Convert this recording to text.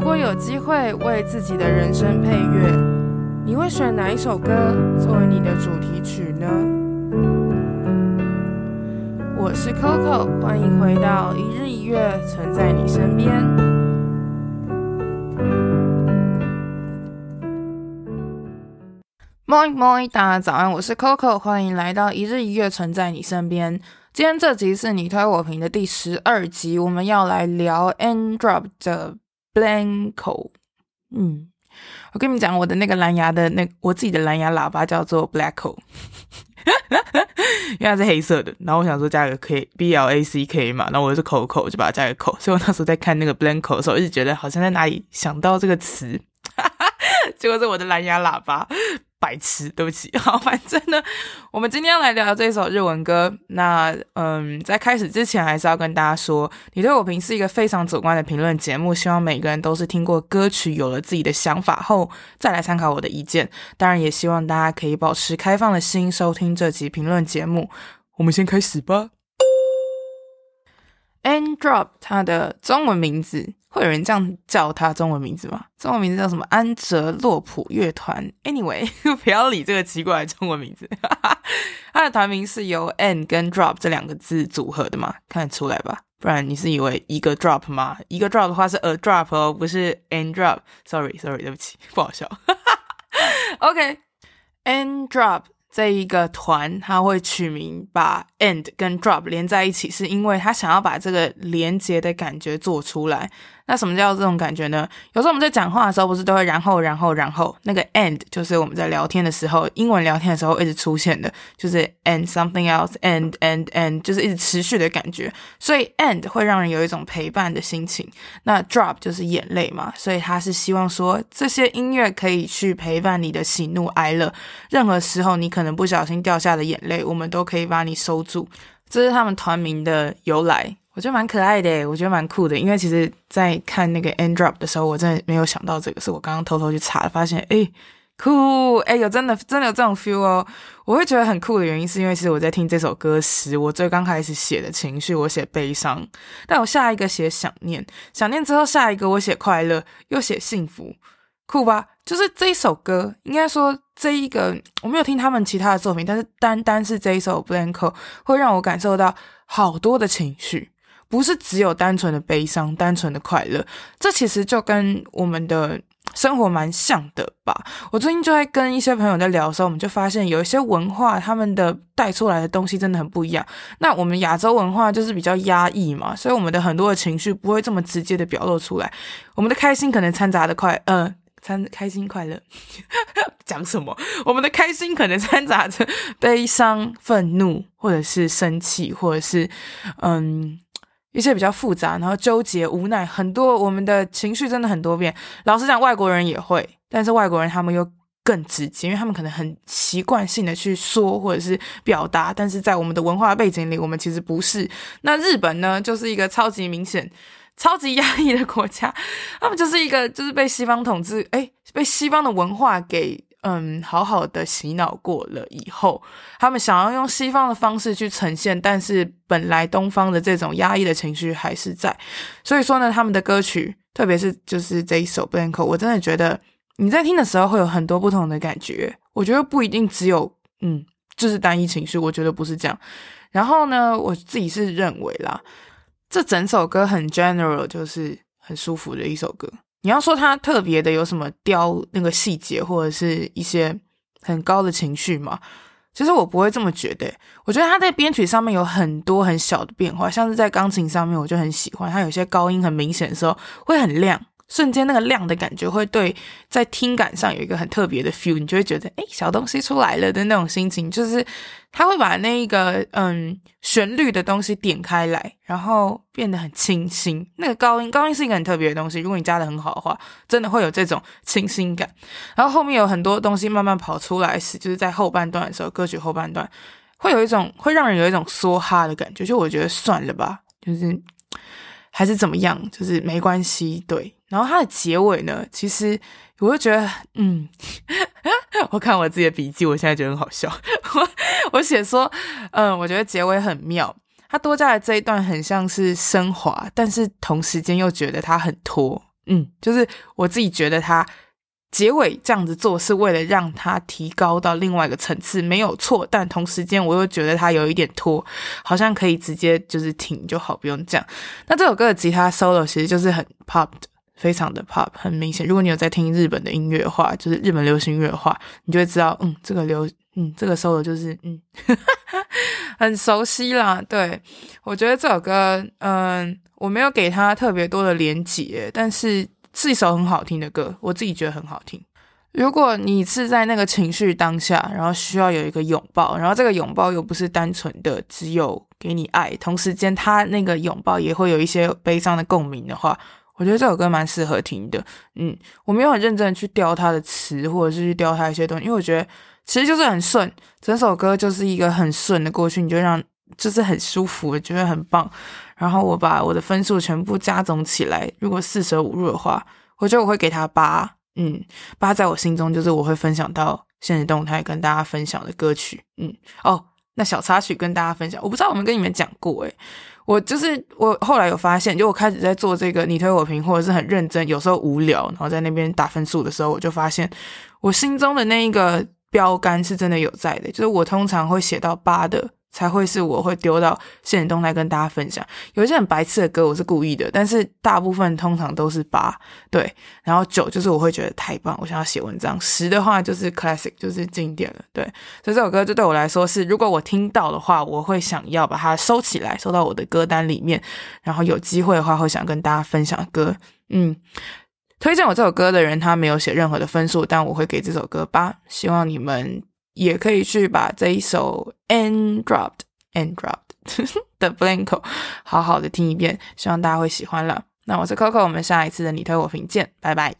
如果有机会为自己的人生配乐，你会选哪一首歌作为你的主题曲呢？我是 Coco，欢迎回到一日一月，存在你身边。Morning Morning，大家早安，我是 Coco，欢迎来到一日一月，存在你身边。今天这集是你推我评的第十二集，我们要来聊 N-Drop 的。Blanco，嗯，我跟你们讲，我的那个蓝牙的那我自己的蓝牙喇叭叫做 Blacko，因为它是黑色的。然后我想说加个 K，B L A C K 嘛，然后我是 Coco，就把它加个口。所以我那时候在看那个 Blanco 的时候，一直觉得好像在哪里想到这个词，结果是我的蓝牙喇叭。白痴，对不起。好，反正呢，我们今天要来聊这一首日文歌。那，嗯，在开始之前，还是要跟大家说，你对我评是一个非常主观的评论节目。希望每个人都是听过歌曲，有了自己的想法后，再来参考我的意见。当然，也希望大家可以保持开放的心，收听这集评论节目。我们先开始吧。Androp，它的中文名字。会有人这样叫他中文名字吗？中文名字叫什么？安哲洛普乐团。Anyway，不要理这个奇怪的中文名字。他的团名是由 N 跟 Drop 这两个字组合的嘛？看得出来吧？不然你是以为一个 Drop 吗？一个 Drop 的话是 A Drop 哦，不是 N Drop。Sorry，Sorry，对不起，不好笑。OK，N Drop。这一个团他会取名把 end 跟 drop 连在一起，是因为他想要把这个连接的感觉做出来。那什么叫这种感觉呢？有时候我们在讲话的时候，不是都会然后然后然后那个 and 就是我们在聊天的时候，英文聊天的时候一直出现的，就是 and something else and and and 就是一直持续的感觉。所以 and 会让人有一种陪伴的心情。那 drop 就是眼泪嘛，所以他是希望说这些音乐可以去陪伴你的喜怒哀乐。任何时候你可能不小心掉下的眼泪，我们都可以把你收住。这是他们团名的由来。我觉得蛮可爱的，我觉得蛮酷的。因为其实，在看那个 N-Drop 的时候，我真的没有想到这个，是我刚刚偷偷去查了，发现诶酷诶有真的真的有这种 feel 哦。我会觉得很酷的原因，是因为其实我在听这首歌时，我最刚开始写的情绪，我写悲伤，但我下一个写想念，想念之后下一个我写快乐，又写幸福，酷吧？就是这一首歌，应该说这一个我没有听他们其他的作品，但是单单是这一首 Blanco 会让我感受到好多的情绪。不是只有单纯的悲伤、单纯的快乐，这其实就跟我们的生活蛮像的吧。我最近就在跟一些朋友在聊的时候，我们就发现有一些文化，他们的带出来的东西真的很不一样。那我们亚洲文化就是比较压抑嘛，所以我们的很多的情绪不会这么直接的表露出来。我们的开心可能掺杂的快，呃，掺开心快乐，讲什么？我们的开心可能掺杂着悲伤、愤怒，或者是生气，或者是嗯。一些比较复杂，然后纠结、无奈，很多我们的情绪真的很多变。老实讲，外国人也会，但是外国人他们又更直接，因为他们可能很习惯性的去说或者是表达，但是在我们的文化背景里，我们其实不是。那日本呢，就是一个超级明显、超级压抑的国家，他们就是一个就是被西方统治，诶，被西方的文化给。嗯，好好的洗脑过了以后，他们想要用西方的方式去呈现，但是本来东方的这种压抑的情绪还是在。所以说呢，他们的歌曲，特别是就是这一首《Blanco》，我真的觉得你在听的时候会有很多不同的感觉。我觉得不一定只有嗯，就是单一情绪，我觉得不是这样。然后呢，我自己是认为啦，这整首歌很 general，就是很舒服的一首歌。你要说他特别的有什么雕那个细节，或者是一些很高的情绪吗？其实我不会这么觉得。我觉得他在编曲上面有很多很小的变化，像是在钢琴上面，我就很喜欢他有些高音很明显的时候会很亮。瞬间那个亮的感觉会对在听感上有一个很特别的 feel，你就会觉得诶，小东西出来了的那种心情，就是它会把那一个嗯旋律的东西点开来，然后变得很清新。那个高音高音是一个很特别的东西，如果你加的很好的话，真的会有这种清新感。然后后面有很多东西慢慢跑出来时，就是在后半段的时候，歌曲后半段会有一种会让人有一种梭哈的感觉，就我觉得算了吧，就是还是怎么样，就是没关系，对。然后它的结尾呢，其实我就觉得，嗯，我看我自己的笔记，我现在觉得很好笑。我 我写说，嗯，我觉得结尾很妙，它多加的这一段很像是升华，但是同时间又觉得它很拖。嗯，就是我自己觉得他结尾这样子做是为了让他提高到另外一个层次，没有错。但同时间我又觉得他有一点拖，好像可以直接就是停就好，不用这样。那这首歌的吉他 solo 其实就是很 pop 的，非常的 pop，很明显。如果你有在听日本的音乐的话，就是日本流行音乐的话，你就会知道，嗯，这个流，嗯，这个 solo 就是，嗯，很熟悉啦。对，我觉得这首歌，嗯，我没有给他特别多的连结，但是。是一首很好听的歌，我自己觉得很好听。如果你是在那个情绪当下，然后需要有一个拥抱，然后这个拥抱又不是单纯的只有给你爱，同时间他那个拥抱也会有一些悲伤的共鸣的话，我觉得这首歌蛮适合听的。嗯，我没有很认真的去雕他的词，或者是去雕他一些东西，因为我觉得其实就是很顺，整首歌就是一个很顺的过去，你就让就是很舒服，我觉得很棒。然后我把我的分数全部加总起来，如果四舍五入的话，我觉得我会给他八，嗯，八在我心中就是我会分享到现实动态跟大家分享的歌曲，嗯，哦，那小插曲跟大家分享，我不知道我们跟你们讲过，诶，我就是我后来有发现，就我开始在做这个你推我评，或者是很认真，有时候无聊，然后在那边打分数的时候，我就发现我心中的那一个标杆是真的有在的，就是我通常会写到八的。才会是我会丢到限时动态跟大家分享。有一些很白痴的歌，我是故意的，但是大部分通常都是八，对。然后九就是我会觉得太棒，我想要写文章。十的话就是 classic，就是经典了，对。所以这首歌就对我来说是，如果我听到的话，我会想要把它收起来，收到我的歌单里面。然后有机会的话，会想跟大家分享歌。嗯，推荐我这首歌的人，他没有写任何的分数，但我会给这首歌八。希望你们。也可以去把这一首 And Dropped And Dropped 的 Blanco 好好的听一遍，希望大家会喜欢了。那我是 Coco，我们下一次的你推我评见，拜拜。